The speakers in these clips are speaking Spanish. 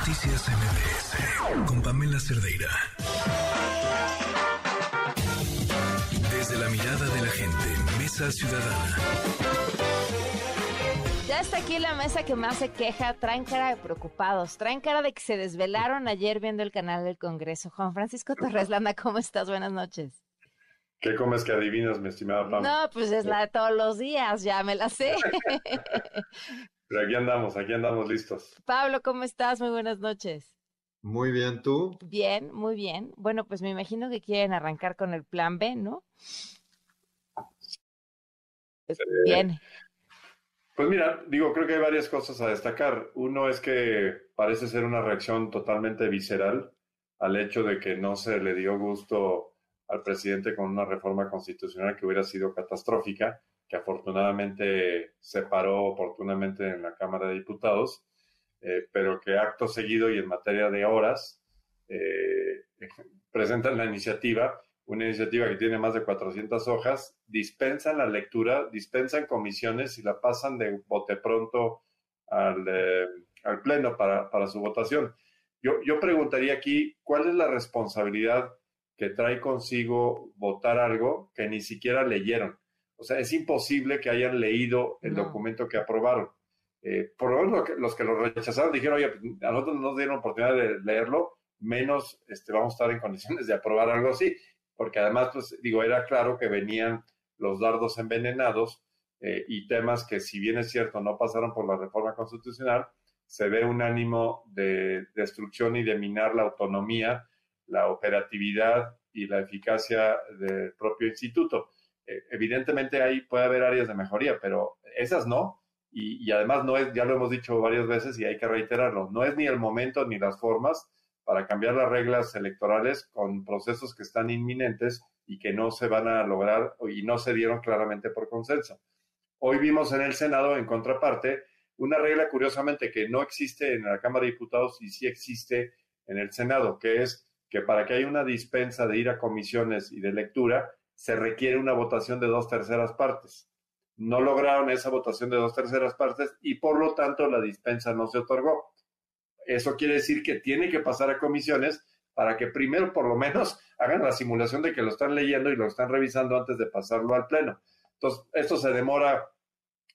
Noticias MBS con Pamela Cerdeira. Desde la mirada de la gente, Mesa Ciudadana. Ya está aquí la mesa que más se queja, traen cara de preocupados, traen cara de que se desvelaron ayer viendo el canal del Congreso. Juan Francisco Torres Landa, ¿cómo estás? Buenas noches. ¿Qué comes que adivinas, mi estimada Pam? No, pues es la de todos los días, ya me la sé. Pero aquí andamos, aquí andamos listos. Pablo, ¿cómo estás? Muy buenas noches. Muy bien, ¿tú? Bien, muy bien. Bueno, pues me imagino que quieren arrancar con el plan B, ¿no? Pues, bien. Pues mira, digo, creo que hay varias cosas a destacar. Uno es que parece ser una reacción totalmente visceral al hecho de que no se le dio gusto al presidente con una reforma constitucional que hubiera sido catastrófica, que afortunadamente se paró oportunamente en la Cámara de Diputados, eh, pero que acto seguido y en materia de horas eh, presentan la iniciativa, una iniciativa que tiene más de 400 hojas, dispensan la lectura, dispensan comisiones y la pasan de bote pronto al, eh, al Pleno para, para, su votación. Yo, yo preguntaría aquí, ¿cuál es la responsabilidad que trae consigo votar algo que ni siquiera leyeron. O sea, es imposible que hayan leído el documento que aprobaron. Eh, por lo menos los que lo rechazaron dijeron, oye, pues, a nosotros no nos dieron oportunidad de leerlo, menos este, vamos a estar en condiciones de aprobar algo así. Porque además, pues digo, era claro que venían los dardos envenenados eh, y temas que, si bien es cierto, no pasaron por la reforma constitucional, se ve un ánimo de destrucción y de minar la autonomía la operatividad y la eficacia del propio instituto. Eh, evidentemente ahí puede haber áreas de mejoría, pero esas no. Y, además no es, ya lo hemos dicho varias veces y hay que reiterarlo, no es ni el momento ni las formas para cambiar las reglas electorales con procesos que están inminentes y que no se van a lograr y no se dieron claramente por consenso. Hoy vimos en el Senado, en contraparte, una regla curiosamente que no existe en la Cámara de Diputados y sí existe en el Senado, que es que para que haya una dispensa de ir a comisiones y de lectura, se requiere una votación de dos terceras partes. No lograron esa votación de dos terceras partes y por lo tanto la dispensa no se otorgó. Eso quiere decir que tiene que pasar a comisiones para que primero por lo menos hagan la simulación de que lo están leyendo y lo están revisando antes de pasarlo al pleno. Entonces, esto se demora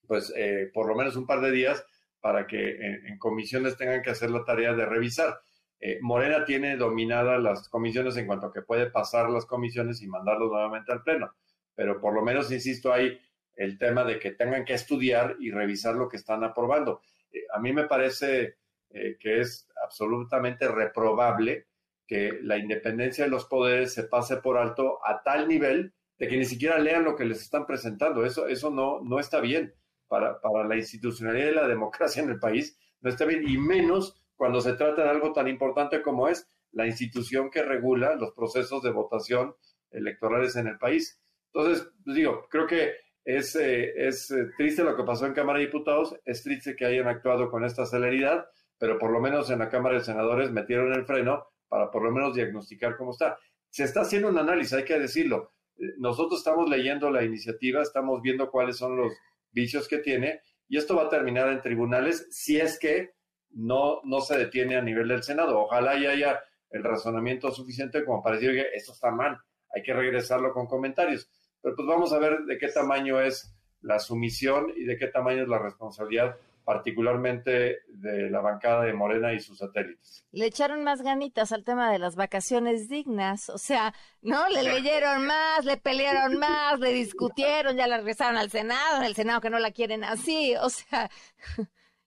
pues eh, por lo menos un par de días para que en comisiones tengan que hacer la tarea de revisar. Eh, Morena tiene dominadas las comisiones en cuanto a que puede pasar las comisiones y mandarlos nuevamente al Pleno. Pero por lo menos, insisto, hay el tema de que tengan que estudiar y revisar lo que están aprobando. Eh, a mí me parece eh, que es absolutamente reprobable que la independencia de los poderes se pase por alto a tal nivel de que ni siquiera lean lo que les están presentando. Eso, eso no, no está bien para, para la institucionalidad de la democracia en el país, no está bien, y menos cuando se trata de algo tan importante como es la institución que regula los procesos de votación electorales en el país. Entonces, pues digo, creo que es, eh, es eh, triste lo que pasó en Cámara de Diputados, es triste que hayan actuado con esta celeridad, pero por lo menos en la Cámara de Senadores metieron el freno para por lo menos diagnosticar cómo está. Se está haciendo un análisis, hay que decirlo. Eh, nosotros estamos leyendo la iniciativa, estamos viendo cuáles son los vicios que tiene y esto va a terminar en tribunales si es que no, no se detiene a nivel del Senado. Ojalá y haya el razonamiento suficiente como para decir que esto está mal, hay que regresarlo con comentarios. Pero pues vamos a ver de qué tamaño es la sumisión y de qué tamaño es la responsabilidad, particularmente de la bancada de Morena y sus satélites. Le echaron más ganitas al tema de las vacaciones dignas, o sea, ¿no? Le leyeron más, le pelearon más, le discutieron, ya la regresaron al Senado, en el Senado que no la quieren así, o sea,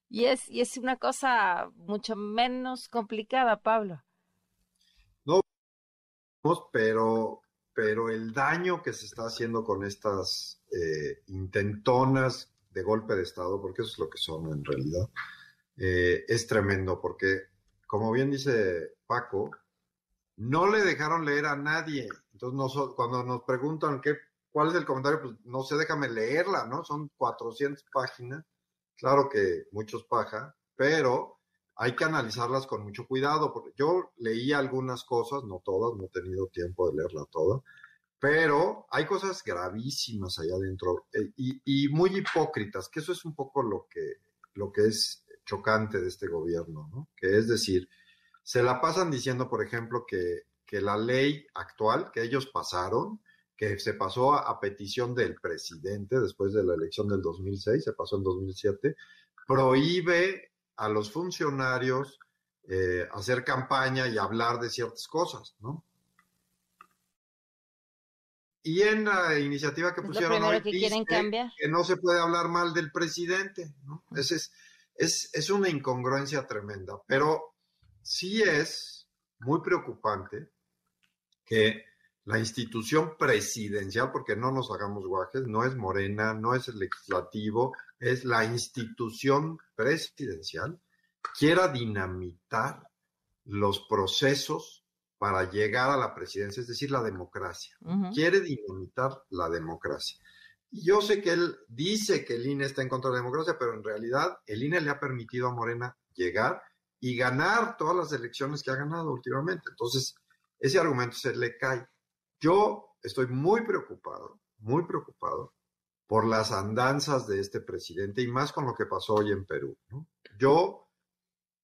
y es, y es una cosa mucho menos complicada, Pablo. No, pero, pero el daño que se está haciendo con estas eh, intentonas de golpe de Estado, porque eso es lo que son en realidad, eh, es tremendo, porque como bien dice Paco, no le dejaron leer a nadie. Entonces, cuando nos preguntan qué, cuál es el comentario, pues no sé, déjame leerla, ¿no? Son 400 páginas Claro que muchos paja, pero hay que analizarlas con mucho cuidado, porque yo leí algunas cosas, no todas, no he tenido tiempo de leerla toda, pero hay cosas gravísimas allá adentro eh, y, muy hipócritas, que eso es un poco lo que, lo que es chocante de este gobierno, ¿no? Que es decir, se la pasan diciendo, por ejemplo, que, que la ley actual que ellos pasaron, que se pasó a, a, petición del presidente después de la elección del 2006, se pasó en 2007, prohíbe a los funcionarios eh, hacer campaña y hablar de ciertas cosas, ¿no? Y en la iniciativa que pusieron hoy, que, cambiar. que no se puede hablar mal del presidente, ¿no? Es, es, es, es una incongruencia tremenda, pero sí es muy preocupante que la institución presidencial, porque no nos hagamos guajes, no es Morena, no es el legislativo, es la institución presidencial, quiera dinamitar los procesos para llegar a la presidencia, es decir, la democracia. Uh -huh. Quiere dinamitar la democracia. Y yo sé que él dice que el INE está en contra de la democracia, pero en realidad el INE le ha permitido a Morena llegar y ganar todas las elecciones que ha ganado últimamente. Entonces, ese argumento se le cae. Yo estoy muy preocupado, muy preocupado por las andanzas de este presidente y más con lo que pasó hoy en Perú. ¿no? Yo,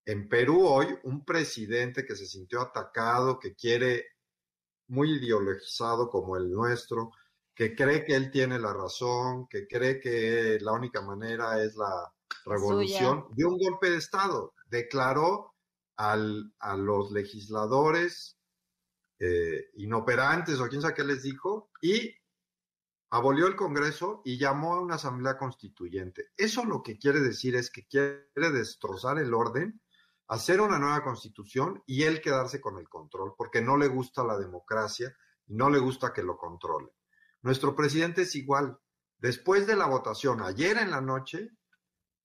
en Perú hoy, un presidente que se sintió atacado, que quiere, muy ideologizado como el nuestro, que cree que él tiene la razón, que cree que la única manera es la revolución, Suya. dio un golpe de Estado, declaró al, a los legisladores eh, inoperantes o quién sabe qué les dijo, y abolió el Congreso y llamó a una asamblea constituyente. Eso lo que quiere decir es que quiere destrozar el orden, hacer una nueva constitución y él quedarse con el control, porque no le gusta la democracia y no le gusta que lo controle. Nuestro presidente es igual. Después de la votación, ayer en la noche,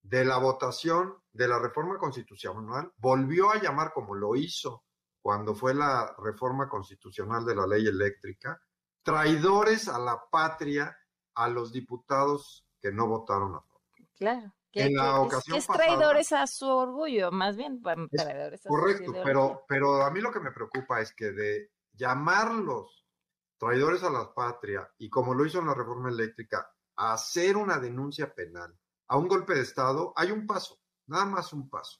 de la votación de la reforma constitucional, volvió a llamar como lo hizo cuando fue la reforma constitucional de la ley eléctrica, traidores a la patria a los diputados que no votaron a favor. Claro. Que, en la que ocasión es, que es traidores pasada, a su orgullo, más bien traidores a Correcto, pero, pero a mí lo que me preocupa es que de llamarlos traidores a la patria y como lo hizo en la reforma eléctrica, a hacer una denuncia penal a un golpe de Estado, hay un paso, nada más un paso.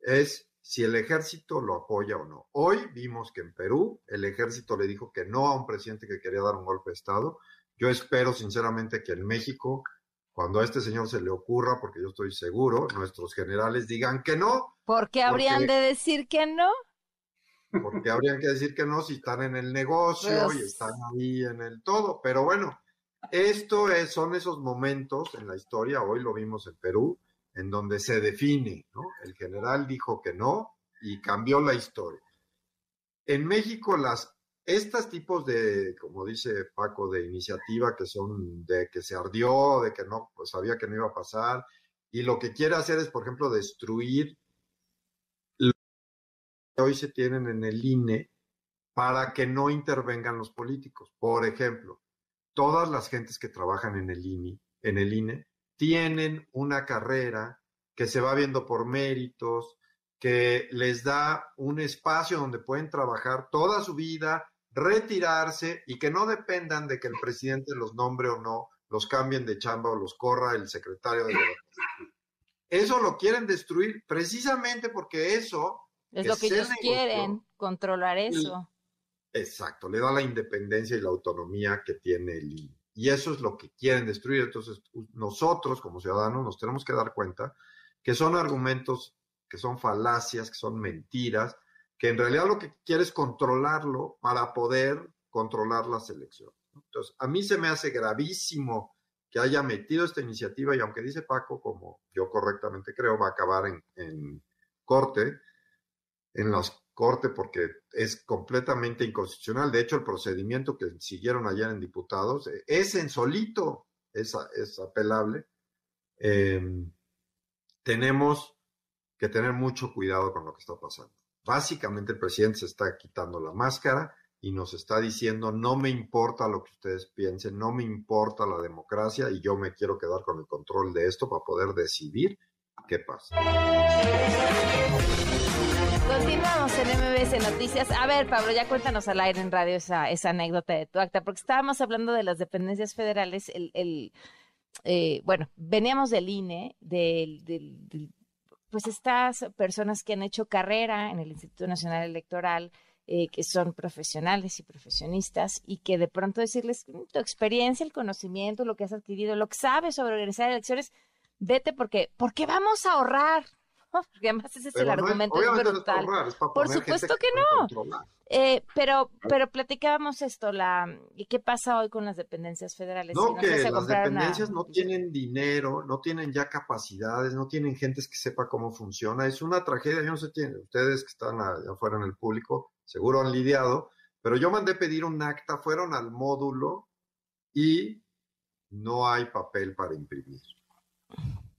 Es si el ejército lo apoya o no. Hoy vimos que en Perú el ejército le dijo que no a un presidente que quería dar un golpe de Estado. Yo espero sinceramente que en México, cuando a este señor se le ocurra, porque yo estoy seguro, nuestros generales digan que no. ¿Por qué habrían porque, de decir que no? Porque habrían que decir que no si están en el negocio pues... y están ahí en el todo. Pero bueno, esto es, son esos momentos en la historia, hoy lo vimos en Perú, en donde se define, ¿no? El general dijo que no y cambió la historia. En México, las, estos tipos de, como dice Paco, de iniciativa que son de que se ardió, de que no, pues sabía que no iba a pasar, y lo que quiere hacer es, por ejemplo, destruir lo que hoy se tienen en el INE para que no intervengan los políticos. Por ejemplo, todas las gentes que trabajan en el INE, en el INE tienen una carrera que se va viendo por méritos, que les da un espacio donde pueden trabajar toda su vida, retirarse y que no dependan de que el presidente los nombre o no, los cambien de chamba o los corra el secretario de gobernación. Eso lo quieren destruir precisamente porque eso es lo que ellos quieren, controlar eso. Exacto, le da la independencia y la autonomía que tiene el INE. Y eso es lo que quieren destruir. Entonces, nosotros como ciudadanos nos tenemos que dar cuenta que son argumentos, que son falacias, que son mentiras, que en realidad lo que quiere es controlarlo para poder controlar las elecciones. Entonces, a mí se me hace gravísimo que haya metido esta iniciativa y aunque dice Paco, como yo correctamente creo, va a acabar en, en corte, en las corte porque es completamente inconstitucional. De hecho, el procedimiento que siguieron ayer en diputados es en solito, es, apelable. Eh, tenemos que tener mucho cuidado con lo que está pasando. Básicamente el presidente se está quitando la máscara y nos está diciendo no me importa lo que ustedes piensen, no me importa la democracia y yo me quiero quedar con el control de esto para poder decidir qué pasa. Continuamos en MBS Noticias. A ver, Pablo, ya cuéntanos al aire en radio esa, anécdota de tu acta, porque estábamos hablando de las dependencias federales. El, eh, bueno, veníamos del INE, del, del, del, pues estas personas que han hecho carrera en el Instituto Nacional Electoral, eh, que son profesionales y profesionistas y que de pronto decirles mm, tu experiencia, el conocimiento, lo que has adquirido, lo que sabes sobre organizar elecciones, vete porque, porque vamos a ahorrar. Porque además ese es el argumento brutal. Por supuesto que, no. Eh, pero, pero platicábamos esto, la ¿y qué pasa hoy con las dependencias federales? No, que las dependencias no tienen dinero, no tienen ya capacidades, no tienen gentes que sepa cómo funciona. Es una tragedia, yo no sé ustedes que están allá afuera en el público, seguro han lidiado, pero yo mandé pedir un acta, fueron al módulo y no hay papel para imprimir.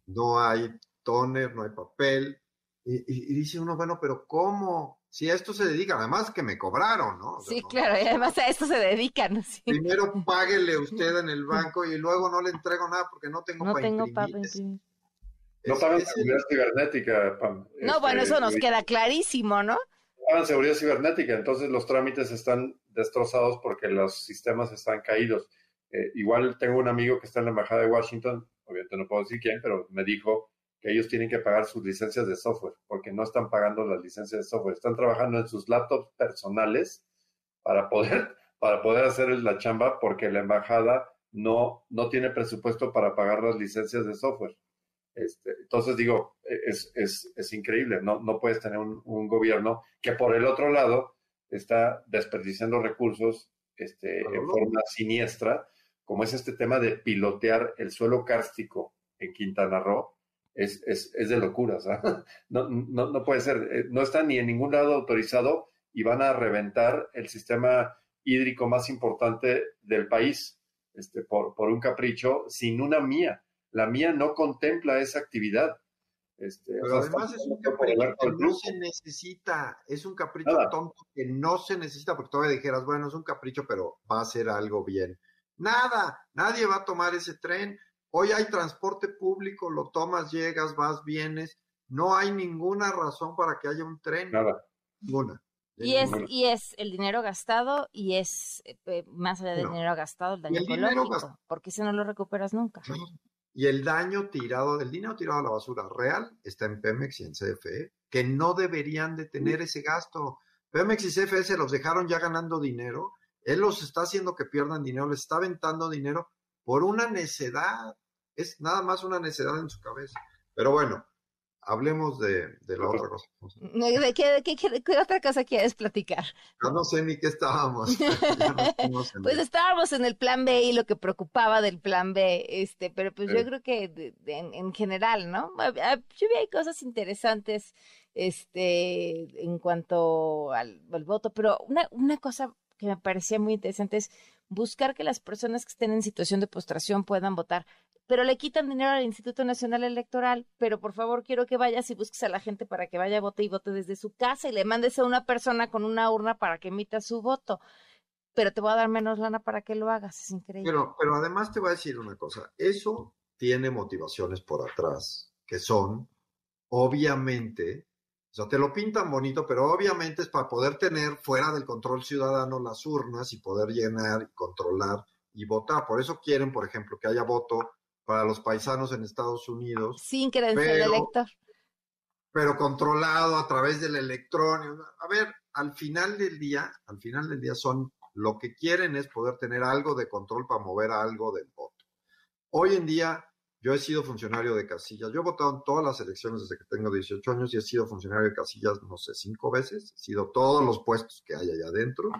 No hay toner, no hay papel. Y, dice uno, bueno, pero ¿cómo? Si a esto se dedican, además que me cobraron, ¿no? sí, claro, y además a esto se dedican. Primero páguele usted en el banco y luego no le entrego nada porque no tengo no tengo para imprimir. No pagan seguridad cibernética, Pam. No, bueno, este, eso nos queda clarísimo, ¿no? Pagan seguridad cibernética, entonces los trámites están destrozados porque los sistemas están caídos. Eh, igual tengo un amigo que está en la embajada de Washington, obviamente no puedo decir quién, pero me dijo que ellos tienen que pagar sus licencias de software, porque no están pagando las licencias de software, están trabajando en sus laptops personales para poder, para poder hacer la chamba, porque la embajada no, no tiene presupuesto para pagar las licencias de software. Este, entonces digo, es, es, es increíble, no, no puedes tener un, un, gobierno que por el otro lado está desperdiciando recursos este, en forma siniestra, como es este tema de pilotear el suelo kárstico en Quintana Roo, es, es, es de locura. No, no, no, puede ser. Eh, no está ni en ningún lado autorizado y van a reventar el sistema hídrico más importante del país este, por, por un capricho sin una mía. La mía no contempla esa actividad. Este, Pero además es un capricho que no se necesita, es un capricho tonto que no se necesita, porque todavía dijeras, bueno, es un capricho, pero va a ser algo bien. Nada, nadie va a tomar ese tren, Hoy hay transporte público, lo tomas, llegas, vas, vienes. No hay ninguna razón para que haya un tren. Nada. Ninguna. Y es, y es el dinero gastado y es eh, eh, más allá del dinero gastado el daño ecológico, porque si no lo recuperas nunca. Y el daño tirado, el dinero tirado a la basura real está en Pemex y en CFE, que no deberían de tener ese gasto. Pemex y CFE se los dejaron ya ganando dinero, él los está haciendo que pierdan dinero, les está aventando dinero por una necedad es nada más una necedad en su cabeza. Pero bueno, hablemos de, la otra cosa. ¿De qué, otra cosa quieres platicar? Yo no sé ni qué estábamos. pues estábamos en el plan B y lo que preocupaba del plan B, este, pero pues yo creo que en, general, ¿no? Yo vi cosas interesantes este, en cuanto al, al voto, pero una, una cosa que me parecía muy interesante es buscar que las personas que estén en situación de postración puedan votar pero le quitan dinero al Instituto Nacional Electoral, pero por favor quiero que vayas y busques a la gente para que vaya a vote y vote desde su casa y le mandes a una persona con una urna para que emita su voto. Pero te voy a dar menos lana para que lo hagas, es increíble. Pero, pero además te voy a decir una cosa, eso tiene motivaciones por atrás, que son, obviamente, o sea, te lo pintan bonito, pero obviamente es para poder tener fuera del control ciudadano las urnas y poder llenar, controlar y votar. Por eso quieren, por ejemplo, que haya voto para los paisanos en Estados Unidos. Sin credencial de elector. Pero controlado a través del electrónico. A ver, al final del día, al final del día son, lo que quieren es poder tener algo de control para mover algo del voto. Hoy en día, yo he sido funcionario de casillas. Yo he votado en todas las elecciones desde que tengo 18 años y he sido funcionario de casillas, no sé, cinco veces. He sido todos los puestos que hay allá adentro.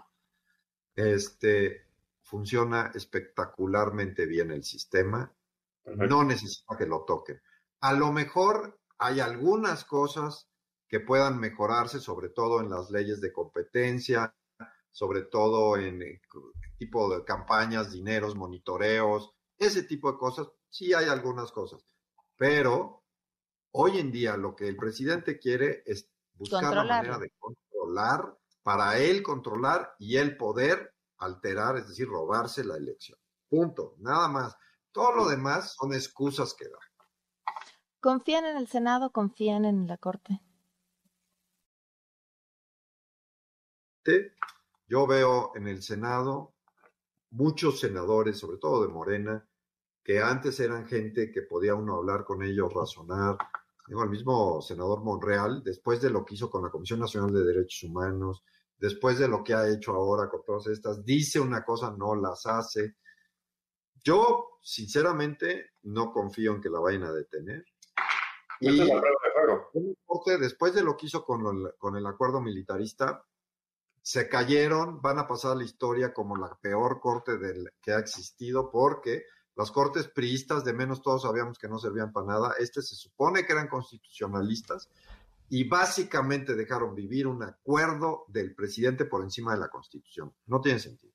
Este, funciona espectacularmente bien el sistema no necesita que lo toquen. A lo mejor hay algunas cosas que puedan mejorarse, sobre todo en las leyes de competencia, sobre todo en eh, tipo de campañas, dineros, monitoreos, ese tipo de cosas. Sí hay algunas cosas, pero hoy en día lo que el presidente quiere es buscar la manera de controlar, para él controlar y él poder alterar, es decir, robarse la elección. Punto, nada más. Todo lo demás son excusas que da. ¿Confían en el Senado? ¿Confían en la Corte? Yo veo en el Senado muchos senadores, sobre todo de Morena, que antes eran gente que podía uno hablar con ellos, razonar, Digo, el mismo senador Monreal, después de lo que hizo con la Comisión Nacional de Derechos Humanos, después de lo que ha hecho ahora con todas estas, dice una cosa, no las hace. Yo, sinceramente, no confío en que la vayan a detener. Y después de lo que hizo con, con el acuerdo militarista, se cayeron, van a pasar a la historia como la peor corte del, que ha existido, porque las cortes priistas, de menos todos sabíamos que no servían para nada, este se supone que eran constitucionalistas y básicamente dejaron vivir un acuerdo del presidente por encima de la constitución. No tiene sentido.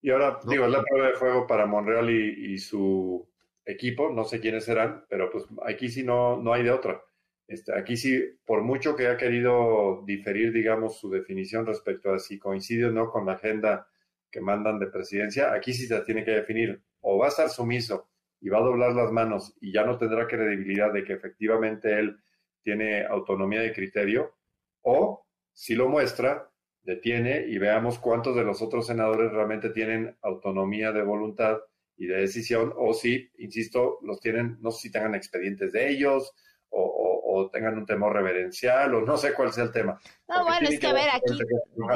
Y ahora, digo, es la prueba de fuego para Monreal y, su equipo, no sé quiénes serán, pero pues aquí sí no, no hay de otra. Este, aquí sí, por mucho que ha querido diferir, digamos, su definición respecto a si coincide o no con la agenda que mandan de presidencia, aquí sí se tiene que definir. O va a estar sumiso y va a doblar las manos y ya no tendrá credibilidad de que efectivamente él tiene autonomía de criterio, o si lo muestra, detiene y veamos cuántos de los otros senadores realmente tienen autonomía de voluntad y de decisión, o si, insisto, los tienen, no sé si tengan expedientes de ellos o, tengan un temor reverencial o no sé cuál sea el tema. No, bueno, es que, a ver, aquí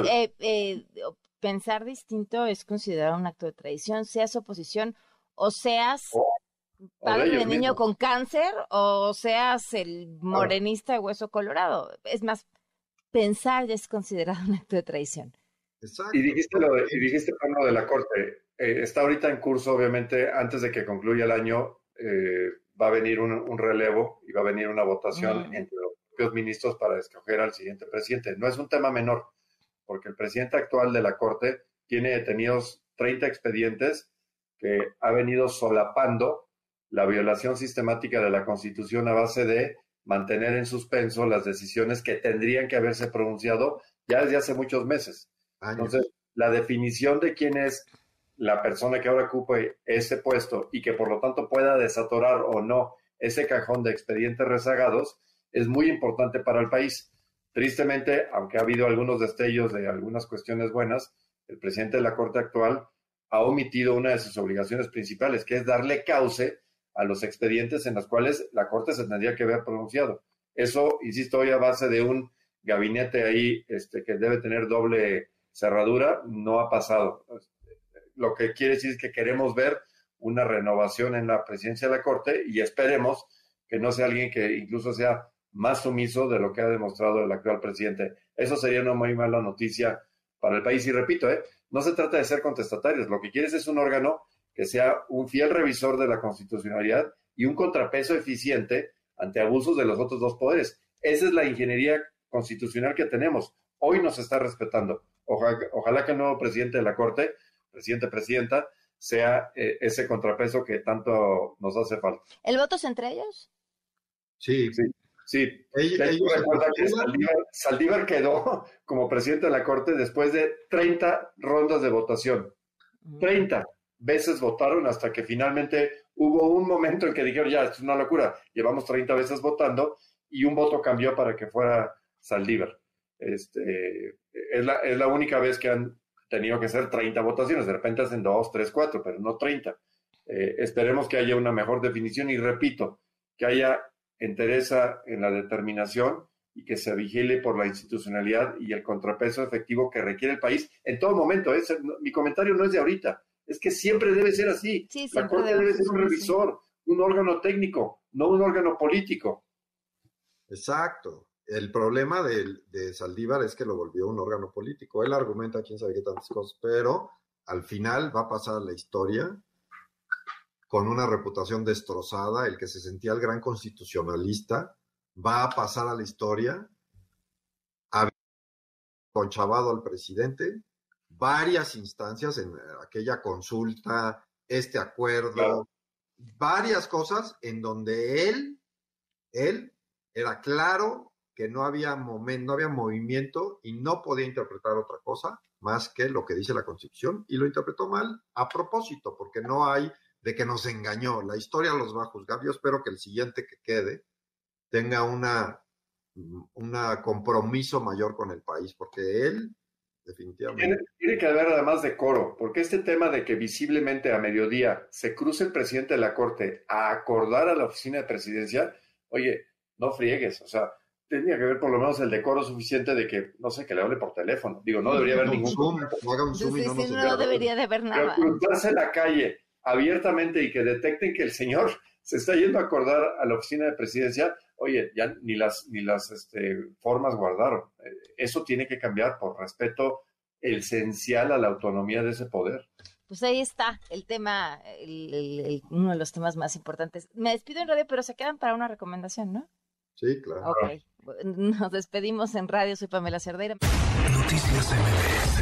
eh, eh, pensar distinto es considerado un acto de traición, seas oposición o seas padre de, niño con cáncer o seas el morenista de hueso colorado. Es más, pensar ya es considerado un acto de traición. Y dijiste lo de, y dijiste lo de la Corte. Eh, está ahorita en curso, obviamente, antes de que concluya el año, eh, va a venir un, relevo y va a venir una votación mm. entre los propios ministros para escoger al siguiente presidente. No es un tema menor, porque el presidente actual de la Corte tiene detenidos 30 expedientes que ha venido solapando la violación sistemática de la Constitución a base de mantener en suspenso las decisiones que tendrían que haberse pronunciado ya desde hace muchos meses. Entonces, la definición de quién es la persona que ahora ocupe ese puesto y que por lo tanto pueda desatorar o no ese cajón de expedientes rezagados es muy importante para el país. Tristemente, aunque ha habido algunos destellos de algunas cuestiones buenas, el presidente de la Corte actual ha omitido una de sus obligaciones principales, que es darle cauce a los expedientes en los cuales la Corte se tendría que haber pronunciado. Eso, insisto, hoy a base de un gabinete ahí este, que debe tener doble cerradura, no ha pasado. Lo que quiere decir es que queremos ver una renovación en la presidencia de la Corte y esperemos que no sea alguien que incluso sea más sumiso de lo que ha demostrado el actual presidente. Eso sería una muy mala noticia para el país. Y repito, ¿eh? no se trata de ser contestatarios. Lo que quieres es un órgano que sea un fiel revisor de la constitucionalidad y un contrapeso eficiente ante abusos de los otros dos poderes. Esa es la ingeniería constitucional que tenemos. Hoy nos está respetando. Ojalá, que el nuevo presidente de la Corte, presidente, presidenta, sea eh, ese contrapeso que tanto nos hace falta. ¿El voto es entre ellos? Sí, sí. Sí, Saldívar, quedó como presidente de la Corte después de 30 rondas de votación. 30 veces votaron hasta que finalmente hubo un momento en que dijeron, ya, esto es una locura, llevamos 30 veces votando y un voto cambió para que fuera Saldívar. Este, es, la, es la única vez que han tenido que hacer 30 votaciones, de repente hacen 2, 3, 4, pero no 30. Eh, esperemos que haya una mejor definición y repito, que haya entereza en la determinación y que se vigile por la institucionalidad y el contrapeso efectivo que requiere el país en todo momento. ¿eh? mi comentario no es de ahorita, es que siempre debe ser así. la Corte debe ser un revisor, un órgano técnico, no un órgano político. Exacto. El problema de, de Saldívar es que lo volvió un órgano político. Él argumenta quién sabe qué tantas cosas, pero al final va a pasar la historia con una reputación destrozada, el que se sentía el gran constitucionalista, va a pasar a la historia, ha conchavado al presidente, varias instancias en aquella consulta, este acuerdo, varias cosas en donde él, él era claro que no había momento, no había movimiento y no podía interpretar otra cosa más que lo que dice la Constitución y lo interpretó mal a propósito, porque no hay de que nos engañó. La historia los va a juzgar. Yo espero que el siguiente que quede tenga una, un compromiso mayor con el país, porque él definitivamente. Tiene, que haber además de coro, porque este tema de que visiblemente a mediodía se cruce el presidente de la Corte a acordar a la oficina de presidencia, oye, no friegues, o sea, tenía que haber por lo menos el decoro suficiente de que, no sé, que le hable por teléfono. Digo, no debería haber ningún... Zoom, no haga un Sí, zoom y sí, no sí, nos no enteramos. debería de haber Pero nada. cruzarse la calle abiertamente y que detecten que el señor se está yendo a acordar a la oficina de presidencia, oye, ya ni las, ni las este, formas guardaron. Eh, Eso tiene que cambiar por respeto esencial a la autonomía de ese poder. Pues ahí está el tema, el- el- el- uno de los temas más importantes. Me despido en radio, pero se quedan para una recomendación, ¿no? Sí, claro. Ok. Nos despedimos en radio. Soy Pamela Cerdeira. Noticias MBS